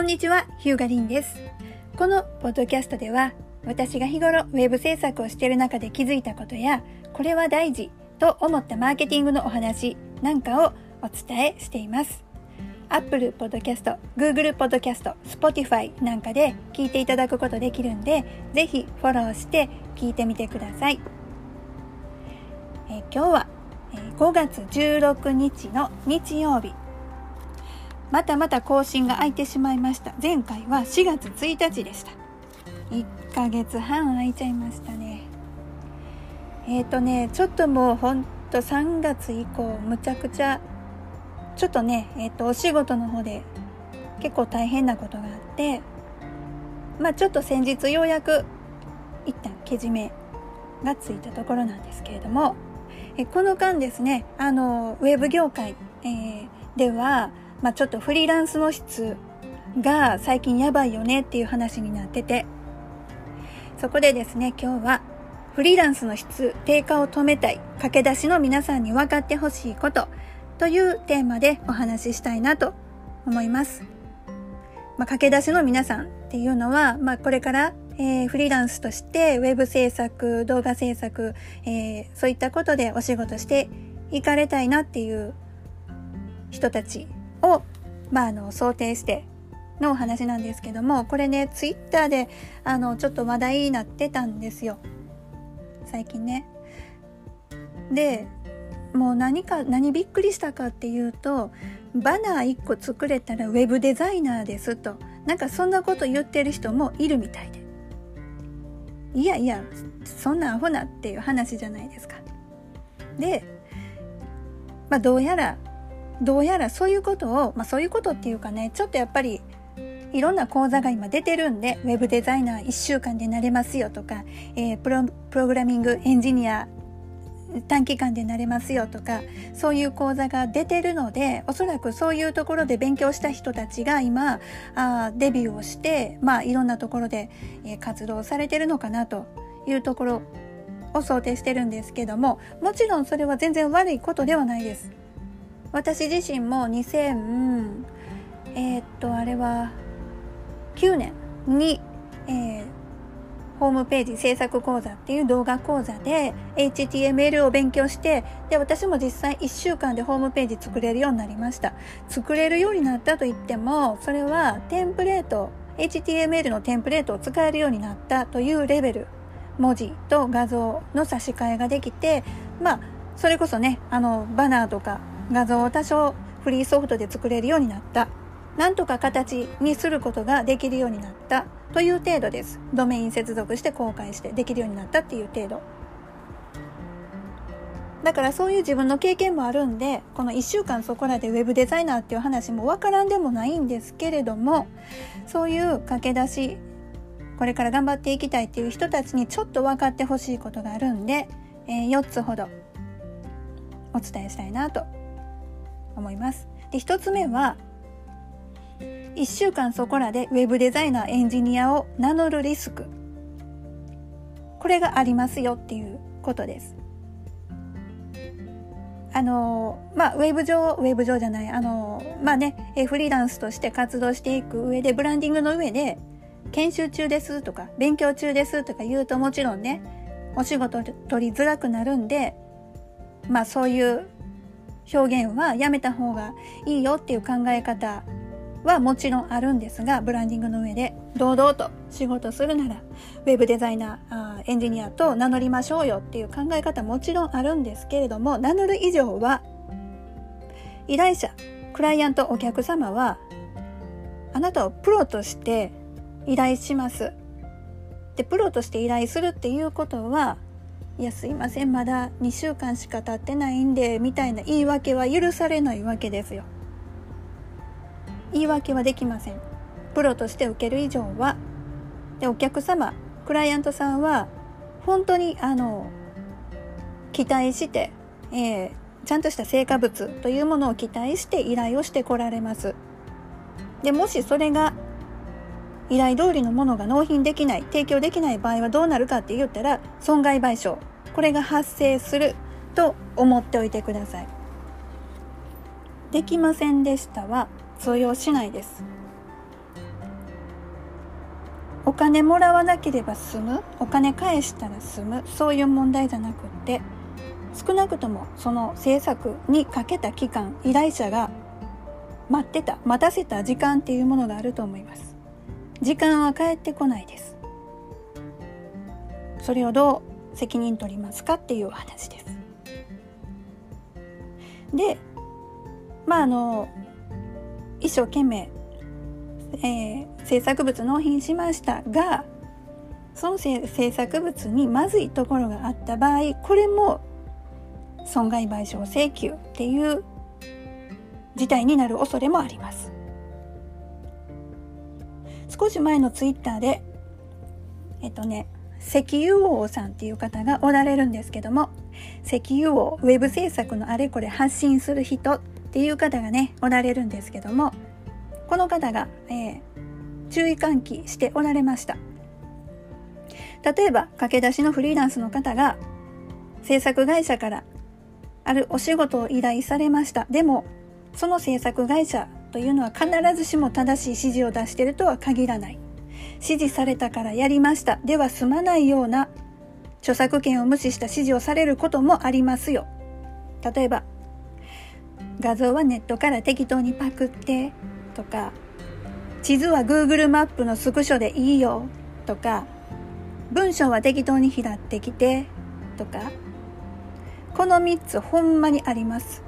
こんにちは、ヒューガリンです。このポッドキャストでは、私が日頃ウェブ制作をしている中で気づいたことや、これは大事と思ったマーケティングのお話なんかをお伝えしています。Apple Podcast、Google Podcast、Spotify なんかで聞いていただくことできるんで、ぜひフォローして聞いてみてください。え今日は5月16日の日曜日またまた更新が空いてしまいました。前回は4月1日でした。1ヶ月半空いちゃいましたね。えっ、ー、とねちょっともうほんと3月以降むちゃくちゃちょっとねえっ、ー、とお仕事の方で結構大変なことがあってまあちょっと先日ようやく一旦けじめがついたところなんですけれどもえこの間ですねあのウェブ業界、えー、ではまあ、ちょっとフリーランスの質が最近やばいよねっていう話になってて、そこでですね、今日はフリーランスの質低下を止めたい駆け出しの皆さんに分かってほしいことというテーマでお話ししたいなと思います。まあ、駆け出しの皆さんっていうのは、まあ、これから、えー、フリーランスとしてウェブ制作、動画制作、えー、そういったことでお仕事していかれたいなっていう人たちを、まあ、あの、想定してのお話なんですけども、これね、ツイッターで、あの、ちょっと話題になってたんですよ。最近ね。で、もう何か、何びっくりしたかっていうと、バナー1個作れたらウェブデザイナーですと。なんかそんなこと言ってる人もいるみたいで。いやいや、そんなアホなっていう話じゃないですか。で、まあどうやらどうやらそういうことを、まあ、そういうことっていうかねちょっとやっぱりいろんな講座が今出てるんでウェブデザイナー1週間でなれますよとか、えー、プロプログラミングエンジニア短期間でなれますよとかそういう講座が出てるのでおそらくそういうところで勉強した人たちが今あデビューをしてまあいろんなところで、えー、活動されてるのかなというところを想定してるんですけどももちろんそれは全然悪いことではないです。私自身も2000えー、っとあれは9年に、えー、ホームページ制作講座っていう動画講座で HTML を勉強してで私も実際1週間でホームページ作れるようになりました。作れるようになったと言ってもそれはテンプレート HTML のテンプレートを使えるようになったというレベル文字と画像の差し替えができてまあそれこそねあのバナーとか画像を多少フリーソフトで作れるようになった。なんとか形にすることができるようになったという程度です。ドメイン接続して公開してできるようになったっていう程度。だからそういう自分の経験もあるんで、この1週間そこらでウェブデザイナーっていう話もわからんでもないんですけれども、そういう駆け出し、これから頑張っていきたいっていう人たちにちょっと分かってほしいことがあるんで、えー、4つほどお伝えしたいなと思います。で、一つ目は、1週間そこらでウェブデザイナー、エンジニアを名乗るリスク。これがありますよっていうことです。あの、まあ、ウェブ上、ウェブ上じゃない、あの、まあね、フリーランスとして活動していく上で、ブランディングの上で、研修中ですとか、勉強中ですとか言うともちろんね、お仕事取りづらくなるんで、まあそういう表現はやめた方がいいよっていう考え方はもちろんあるんですが、ブランディングの上で堂々と仕事するなら、ウェブデザイナー、エンジニアと名乗りましょうよっていう考え方もちろんあるんですけれども、名乗る以上は、依頼者、クライアント、お客様は、あなたをプロとして依頼します。で、プロとして依頼するっていうことは、いやすいません。まだ2週間しか経ってないんでみたいな言い訳は許されないわけですよ。言い訳はできません。プロとして受ける以上は。でお客様クライアントさんは本当にあの期待して、えー、ちゃんとした成果物というものを期待して依頼をしてこられます。でもしそれが依頼通りのものが納品できない提供できない場合はどうなるかって言ったら損害賠償。これが発生すると思っておいてください。できませんでしたは通用しないです。お金もらわなければ済むお金返したら済むそういう問題じゃなくって少なくともその制作にかけた期間依頼者が待ってた待たせた時間っていうものがあると思います時間は返ってこないですそれをどう責任取りますかっていうお話です。でまああの一生懸命、えー、制作物納品しましたがその制作物にまずいところがあった場合これも損害賠償請求っていう事態になる恐れもあります。少し前のツイッターでえっとね石油王さんっていう方がおられるんですけども石油王ウェブ制作のあれこれ発信する人っていう方がねおられるんですけどもこの方が、えー、注意喚起しておられました。例えば駆け出しのフリーランスの方が制作会社からあるお仕事を依頼されました。でもその制作会社というのは必ずしも正しい指示を出しているとは限らない。指示されたからやりました。では済まないような著作権を無視した指示をされることもありますよ。例えば画像はネットから適当にパクってとか地図は Google マップのスクショでいいよとか文章は適当に拾ってきてとかこの3つほんまにあります。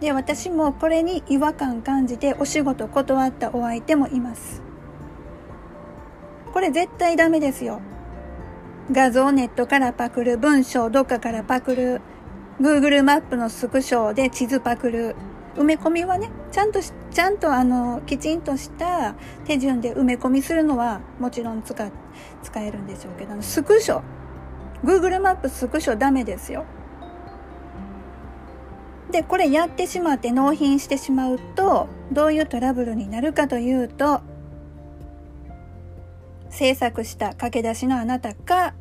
で私もこれに違和感感じてお仕事断ったお相手もいます。これ絶対ダメですよ。画像ネットからパクる文章どっかからパクる Google マップのスクショで地図パクる。埋め込みはねちゃんとしちゃんとあのきちんとした手順で埋め込みするのはもちろん使使えるんでしょうけどスクショ Google マップスクショダメですよ。でこれやってしまって納品してしまうとどういうトラブルになるかというと制作した駆け出しのあなたか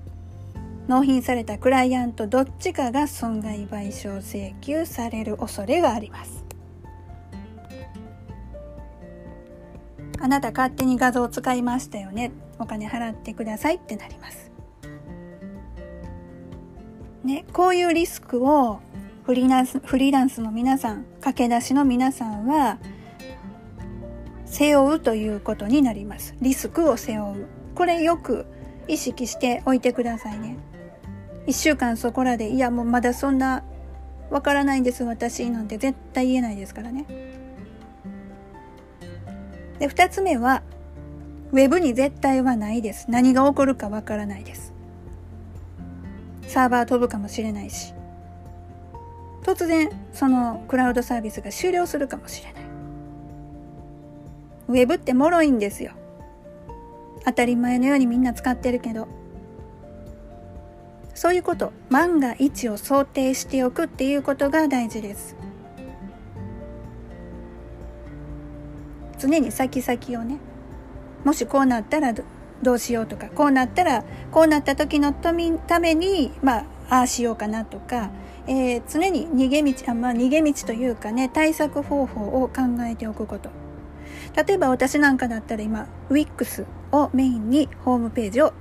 納品されたクライアントどっちかが損害賠償請求される恐れがあります。あなた勝手に画像を使いましたよね。お金払ってくださいってなります。ねこういうリスクをフリーランスフリーランスの皆さん駆け出しの皆さんは背負うということになります。リスクを背負う。これよく意識しておいてくださいね。1週間そこらでいやもうまだそんなわからないんです私なんて絶対言えないですからね。で2つ目はウェブに絶対はないです。何が起こるかわからないです。サーバー飛ぶかもしれないし。突然そのクラウドサービスが終了するかもしれない。ウェブって脆いんですよ。当たり前のようにみんな使ってるけど。そういうこと。万が一を想定しておくっていうことが大事です。常に先々をね。もしこうなったらどうしようとか。こうなったらこうなった時のためにまあああしようかなとか。えー、常に逃げ道あ、まあ、逃げ道というかね対策方法を考えておくこと。例えば私なんかだったら今 WIX をメインにホームページを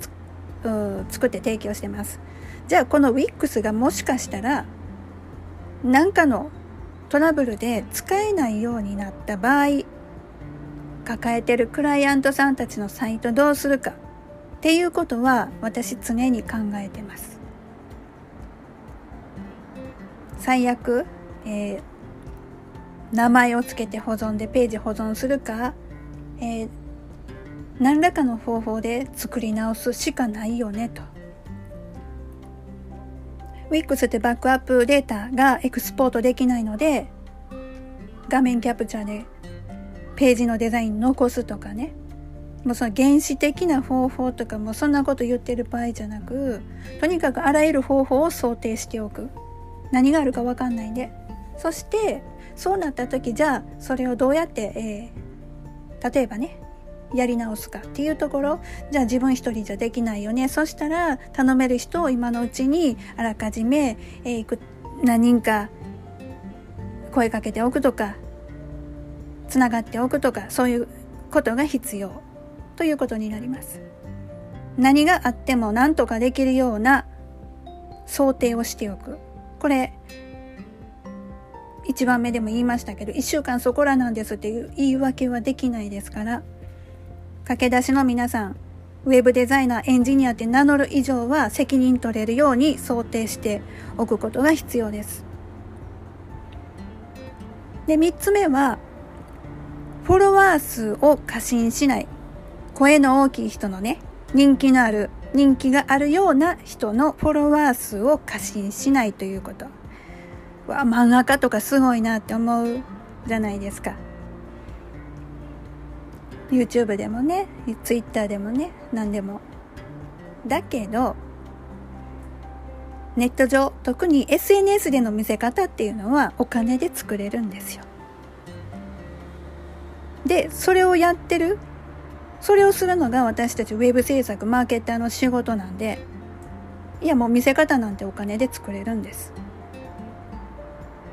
作って提供してます。じゃあこの WIX がもしかしたら何かのトラブルで使えないようになった場合抱えてるクライアントさんたちのサイトどうするかっていうことは私常に考えてます。最悪、えー、名前を付けて保存でページ保存するか、えー、何らかの方法で作り直すしかないよねと。Wix ってバックアップデータがエクスポートできないので画面キャプチャーでページのデザイン残すとかね。もうその原始的な方法とかもそんなこと言ってる場合じゃなくとにかくあらゆる方法を想定しておく。何があるか分かんないんで。そしてそうなった時じゃあそれをどうやって、えー、例えばねやり直すかっていうところじゃあ自分一人じゃできないよねそしたら頼める人を今のうちにあらかじめ、えー、何人か声かけておくとかつながっておくとかそういうことが必要ということになります。何があっても何とかできるような想定をしておく。これ、1番目でも言いましたけど、1週間そこらなんですっていう言い訳はできないですから、駆け出しの皆さん、ウェブデザイナー、エンジニアって名乗る以上は責任取れるように想定しておくことが必要です。で、3つ目は、フォロワー数を過信しない。声の大きい人のね、人気のある、人気があるような人のフォロワー数を過信しないということ。わ、漫画家とかすごいなって思うじゃないですか。YouTube でもね、Twitter でもね、何でも。だけど、ネット上、特に SNS での見せ方っていうのはお金で作れるんですよ。で、それをやってる、それをするのが私たちウェブ制作、マーケッターの仕事なんで、いやもう見せ方なんてお金で作れるんです。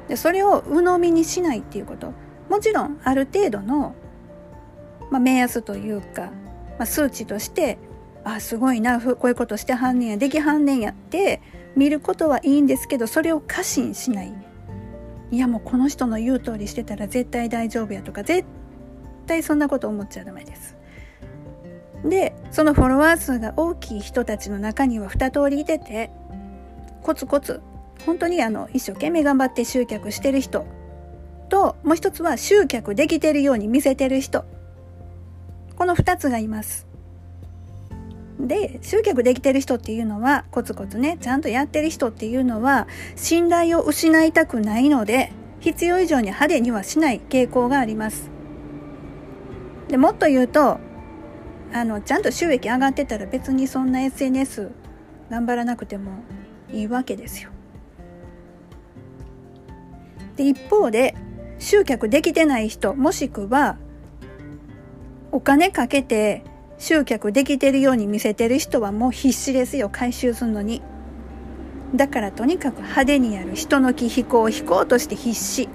で、それを鵜呑みにしないっていうこと。もちろんある程度のまあ、目安というか、まあ、数値としてあすごいなこういうことしてはんねんやできはんねんやって見ることはいいんですけどそれを過信しない。いやもうこの人の言う通りしてたら絶対大丈夫やとか絶対そんなこと思っちゃダメです。でそのフォロワー数が大きい人たちの中には2通りいててコツコツ本当にあの一生懸命頑張って集客してる人ともう一つは集客できてるように見せてる人この2つがいます。で集客できてる人っていうのはコツコツねちゃんとやってる人っていうのは信頼を失いたくないので必要以上に派手にはしない傾向があります。でもっと言うとあのちゃんと収益上がってたら別にそんな SNS 頑張らなくてもいいわけですよ。で一方で集客できてない人もしくはお金かけて集客できてるように見せてる人はもう必死ですよ回収するのに。だからとにかく派手にやる人の気飛行飛行として必死。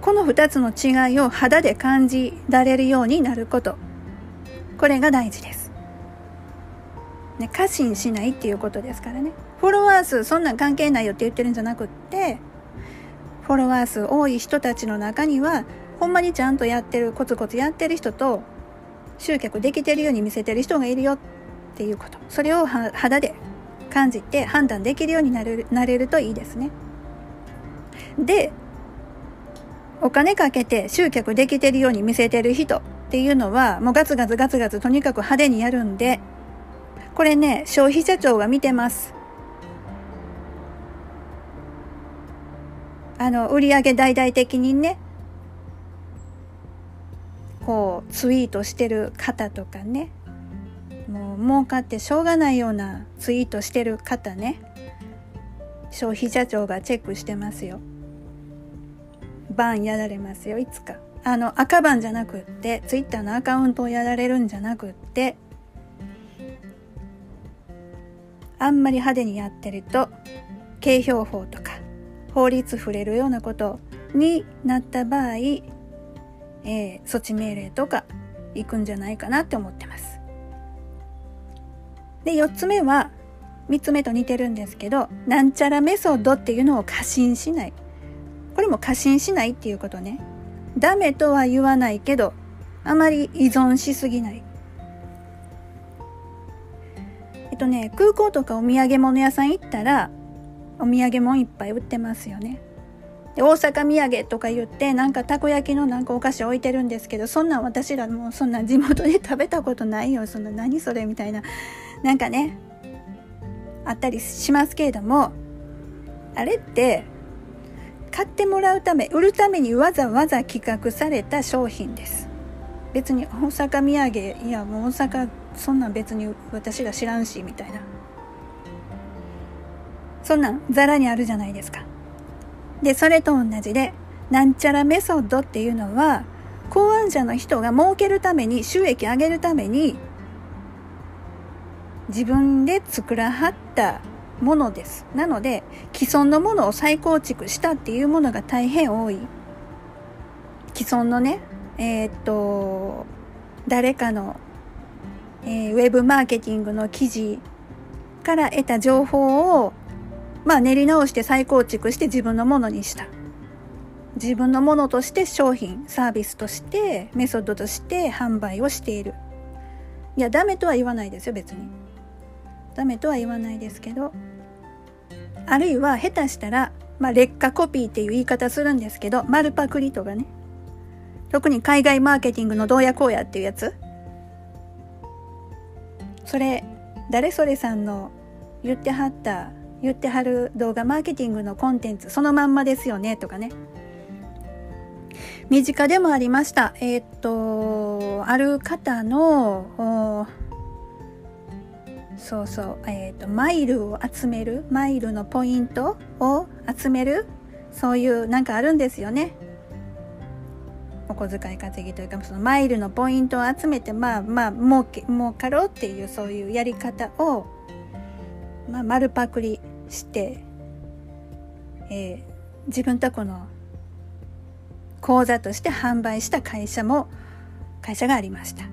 この2つの違いを肌で感じられるようになること。これが大事です、ね、過信しないっていうことですからね。フォロワー数そんなん関係ないよって言ってるんじゃなくってフォロワー数多い人たちの中にはほんまにちゃんとやってるコツコツやってる人と集客できてるように見せてる人がいるよっていうこと。それを肌で感じて判断できるようになれるなれるといいですね。でお金かけて集客できてるように見せてる人っていうのはもうガツガツガツガツとにかく派手にやるんでこれね消費者庁が見てます。あの売上大々的にねこうツイートしてる方とかね。もう儲かってしょうがないようなツイートしてる方ね。消費者庁がチェックしてますよ。バンやられますよいつか。あの赤バンじゃなくってツイッターのアカウントをやられるんじゃなくって。あんまり派手にやってると景標法とか法律触れるようなことになった場合えー、措置命令とか行くんじゃないかなって思ってます。で、4つ目は、3つ目と似てるんですけど、なんちゃらメソッドっていうのを過信しない。これも過信しないっていうことね。ダメとは言わないけど、あまり依存しすぎない。えっとね、空港とかお土産物屋さん行ったら、お土産物いっぱい売ってますよね。で大阪土産とか言ってなんかたこ焼きのなんかお菓子置いてるんですけどそんなん私らもうそんな地元で食べたことないよ。そんな何それみたいな。なんかねあったりしますけれどもあれって買ってもらうため売るためにわざわざ企画された商品です。別に大阪土産いやもう大阪そんなん別に私ら知らんしみたいな。そんなんザラにあるじゃないですか。で、それと同じで、なんちゃらメソッドっていうのは、考案者の人が儲けるために、収益上げるために、自分で作らはったものです。なので、既存のものを再構築したっていうものが大変多い。既存のね、えー、っと、誰かの、えー、ウェブマーケティングの記事から得た情報を、まあ練り直して再構築して自分のものにした。自分のものとして商品、サービスとして、メソッドとして販売をしている。いや、ダメとは言わないですよ、別に。ダメとは言わないですけど。あるいは、下手したら、まあ、劣化コピーっていう言い方するんですけど、丸パクリとかね。特に海外マーケティングのどうやこうやっていうやつ。それ、誰それさんの言ってはった、言ってはる動画マーケティングのコンテンツ、そのまんまですよね、とかね。身近でもありました。えー、っと、ある方の、そうそう、えー、っと、マイルを集める、マイルのポイントを集める、そういうなんかあるんですよね。お小遣い稼ぎというか、そのマイルのポイントを集めて、まあまあ、儲け、儲かろうっていうそういうやり方を、まあ、丸パクリして、えー、自分とこの講座として販売した会社も会社がありました。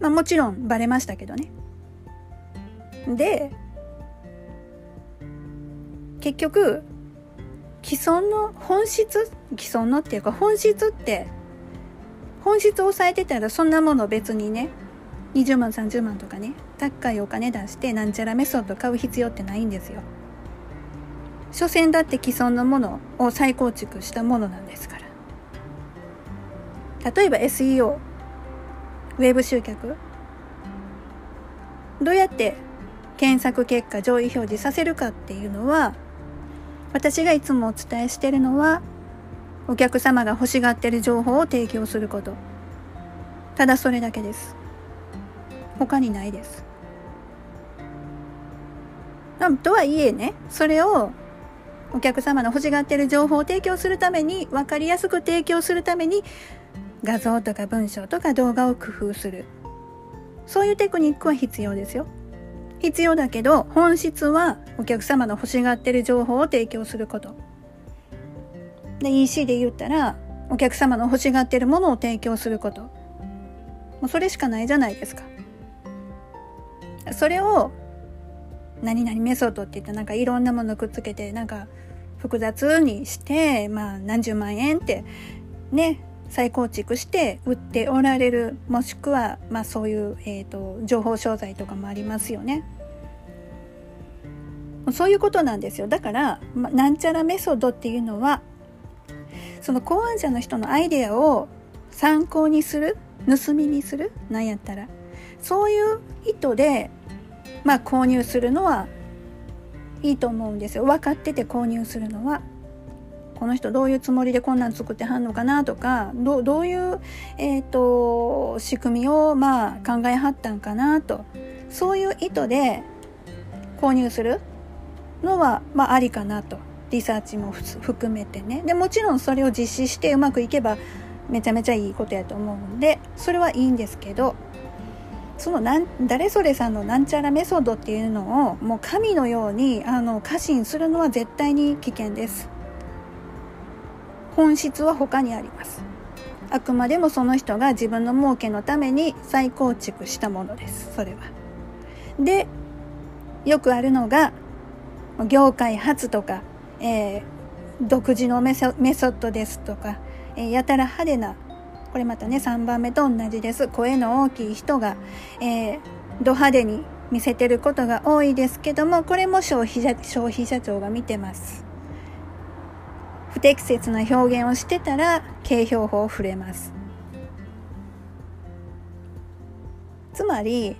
まあもちろんバレましたけどね。で結局既存の本質既存のっていうか本質って本質を抑えてたらそんなもの別にね20万30万とかね高いお金出してなんちゃらメソッド買う必要ってないんですよ。所詮だって既存のものを再構築したものなんですから。例えば SEO ウェブ集客どうやって検索結果上位表示させるかっていうのは私がいつもお伝えしてるのはお客様が欲しがってる情報を提供することただそれだけです他にないです。とはいえねそれをお客様の欲しがってる情報を提供するために分かりやすく提供するために画像とか文章とか動画を工夫する。そういうテクニックは必要ですよ。必要だけど本質はお客様の欲しがってる情報を提供すること。で EC で言ったらお客様の欲しがってるものを提供すること。もうそれしかないじゃないですか。それを何々メソッドって言ったなんかいろんなものくっつけてなんか複雑にしてまあ何十万円ってね再構築して売っておられるもしくは、まあ、そういう、えーと、情報商材とかもありますよね。そういうことなんですよだから、ま、なんちゃらメソッドっていうのはその考案者の人のアイデアを参考にする盗みにするなんやったらそういう意図で、まあ、購入するのはいいと思うんですよ。分かってて購入するのは。この人どういうつもりでこんなん作ってはんのかなとかどどういう、えーと、仕組みをまあ考えはったんかなと。そういう意図で購入するのは、まあ、ありかなと。リサーチも含めてね。でもちろんそれを実施してうまくいけばめちゃめちゃいいことやと思うんでそれはいいんですけど。そのなん誰それさんのなんちゃらメソッドっていうのをもう神のようにあの過信するのは絶対に危険です。本質は他にあります。あくまでもその人が自分の儲けのために再構築したものです。それは。でよくあるのが業界初とか、えー、独自のメソッドですとか、えー、やたら派手なこれまたね3番目と同じです。声の大きい人が、えー、ド派手に見せてることが多いですけどもこれも消費者消費者庁が見てます。不適切な表現をしてたら景標法を触れます。つまり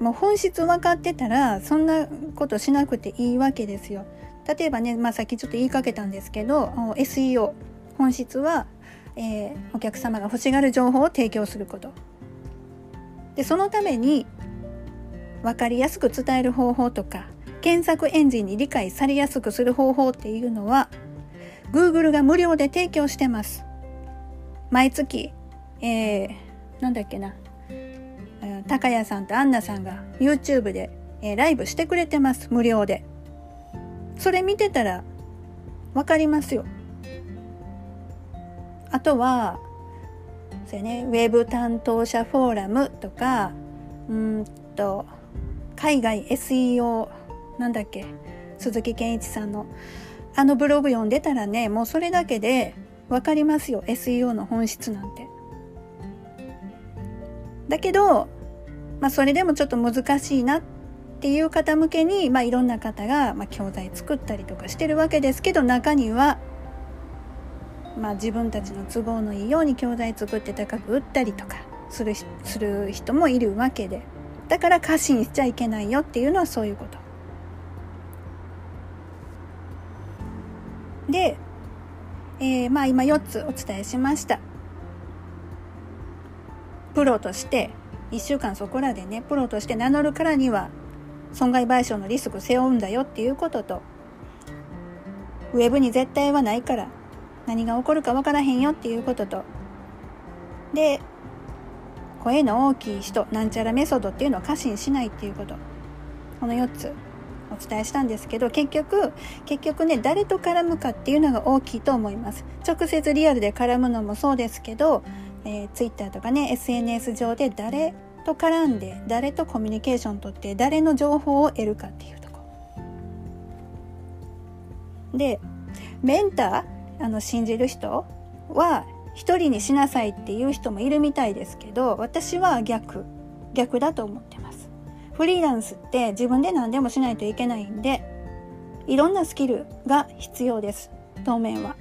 もう本質分かってたらそんなことしなくていいわけですよ。例えばね、まあ、さっきちょっと言いかけたんですけど SEO 本質は、えー、お客様が欲しがる情報を提供することでそのために分かりやすく伝える方法とか検索エンジンに理解されやすくする方法っていうのは Google が無料で提供してます。毎月、えー、なんだっけな、高谷さんとアンナさんが YouTube で、えー、ライブしてくれてます。無料で。それ見てたらわかりますよ。あとは、そうねウェブ担当者フォーラムとかうんと海外 SEO なんだっけ鈴木健一さんのあのブログ読んでたらねもうそれだけで分かりますよ SEO の本質なんて。だけど、まあ、それでもちょっと難しいなっていう方向けに、まあ、いろんな方が、まあ、教材作ったりとかしてるわけですけど中には、まあ、自分たちの都合のいいように教材作って高く売ったりとかするする人もいるわけでだから過信しちゃいけないよっていうのはそういうこと。で、えー、まあ今4つお伝えしました。プロとして1週間そこらでねプロとして名乗るからには損害賠償のリスク背負うんだよっていうこととウェブに絶対はないから何が起こるか分からへんよっていうことと。で声の大きい人なんちゃらメソッドっていうのを過信しないっていうこと。この4つお伝えしたんですけど結局結局ね誰と絡むかっていうのが大きいと思います。直接リアルで絡むのもそうですけど、えー、Twitter とかね SNS 上で誰と絡んで誰とコミュニケーションとって誰の情報を得るかっていうとこ。でメンターあの信じる人は一人にしなさいっていう人もいるみたいですけど私は逆。逆だと思ってます。フリーランスって自分で何でもしないといけないんでいろんなスキルが必要です。当面は。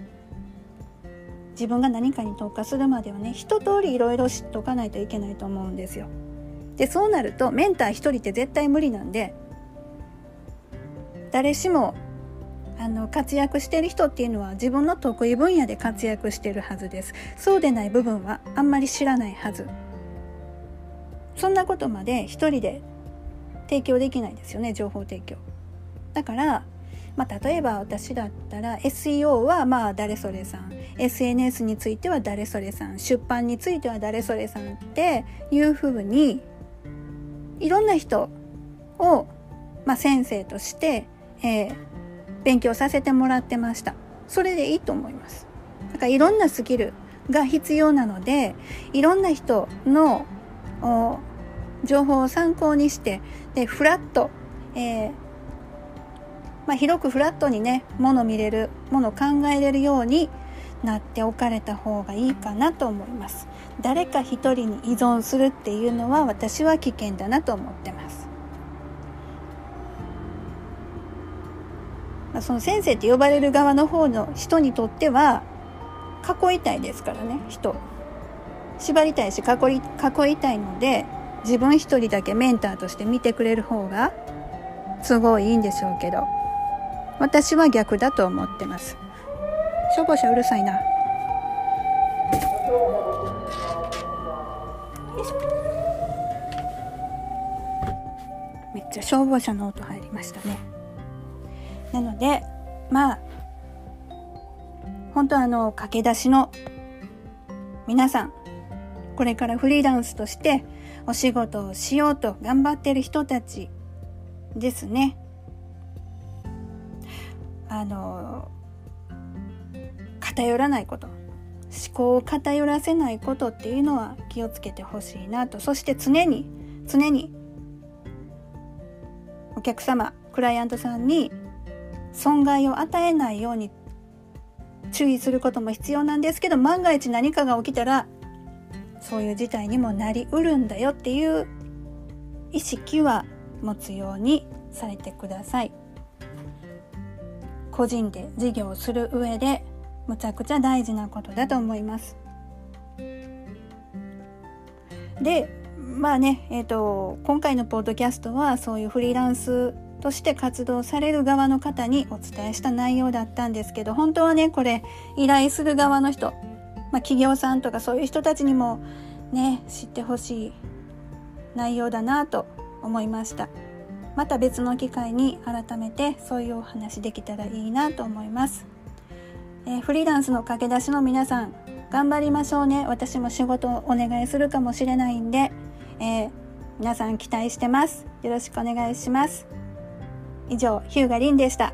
自分が何かに特化するまではね一通りいろいろ知っとかないといけないと思うんですよ。でそうなるとメンター一人って絶対無理なんで誰しもあの活躍してる人っていうのは自分の得意分野で活躍してるはずです。そうでない部分はあんまり知らないはず。そんなことまで一人で提供できないですよね情報提供。だからまあ、例えば私だったら SEO はまあ誰それさん。SNS については誰それさん。出版については誰それさんっていうふうにいろんな人を、まあ、先生として、えー、勉強させてもらってました。それでいいと思います。だからいろんなスキルが必要なので、いろんな人の情報を参考にして、で、フラット、えー、まあ、広くフラットにね、もの見れる、もの考えれるようになっておかれた方がいいかなと思います。誰か一人に依存するっていうのは私は危険だなと思ってます。その先生って呼ばれる側の方の人にとっては囲いたいですからね人。縛りたいし囲い囲いたいので自分一人だけメンターとして見てくれる方がすごいいいんでしょうけど私は逆だと思ってます。消防車うるさいな。めっちゃ消防車の音入りましたね。なのでまあ本当あの駆け出しの皆さんこれからフリーランスとしてお仕事をしようと頑張ってる人たちですね。あの偏らないこと思考を偏らせないことっていうのは気をつけてほしいなと。そして常に常にお客様クライアントさんに損害を与えないように注意することも必要なんですけど万が一何かが起きたらそういう事態にもなりうるんだよっていう意識は持つようにされてください。個人で事業をする上でむちゃくちゃ大事なことだと思います。でまあねえーと、今回のポッドキャストはそういうフリーランスとして活動される側の方にお伝えした内容だったんですけど本当はねこれ依頼する側の人、まあ、企業さんとかそういう人たちにもね知ってほしい内容だなと思いました。また別の機会に改めてそういうお話できたらいいなと思います。えー、フリーランスの駆け出しの皆さん頑張りましょうね。私も仕事をお願いするかもしれないんで、えー、皆さん期待してます。よろしくお願いします。以上ヒューガリンでした。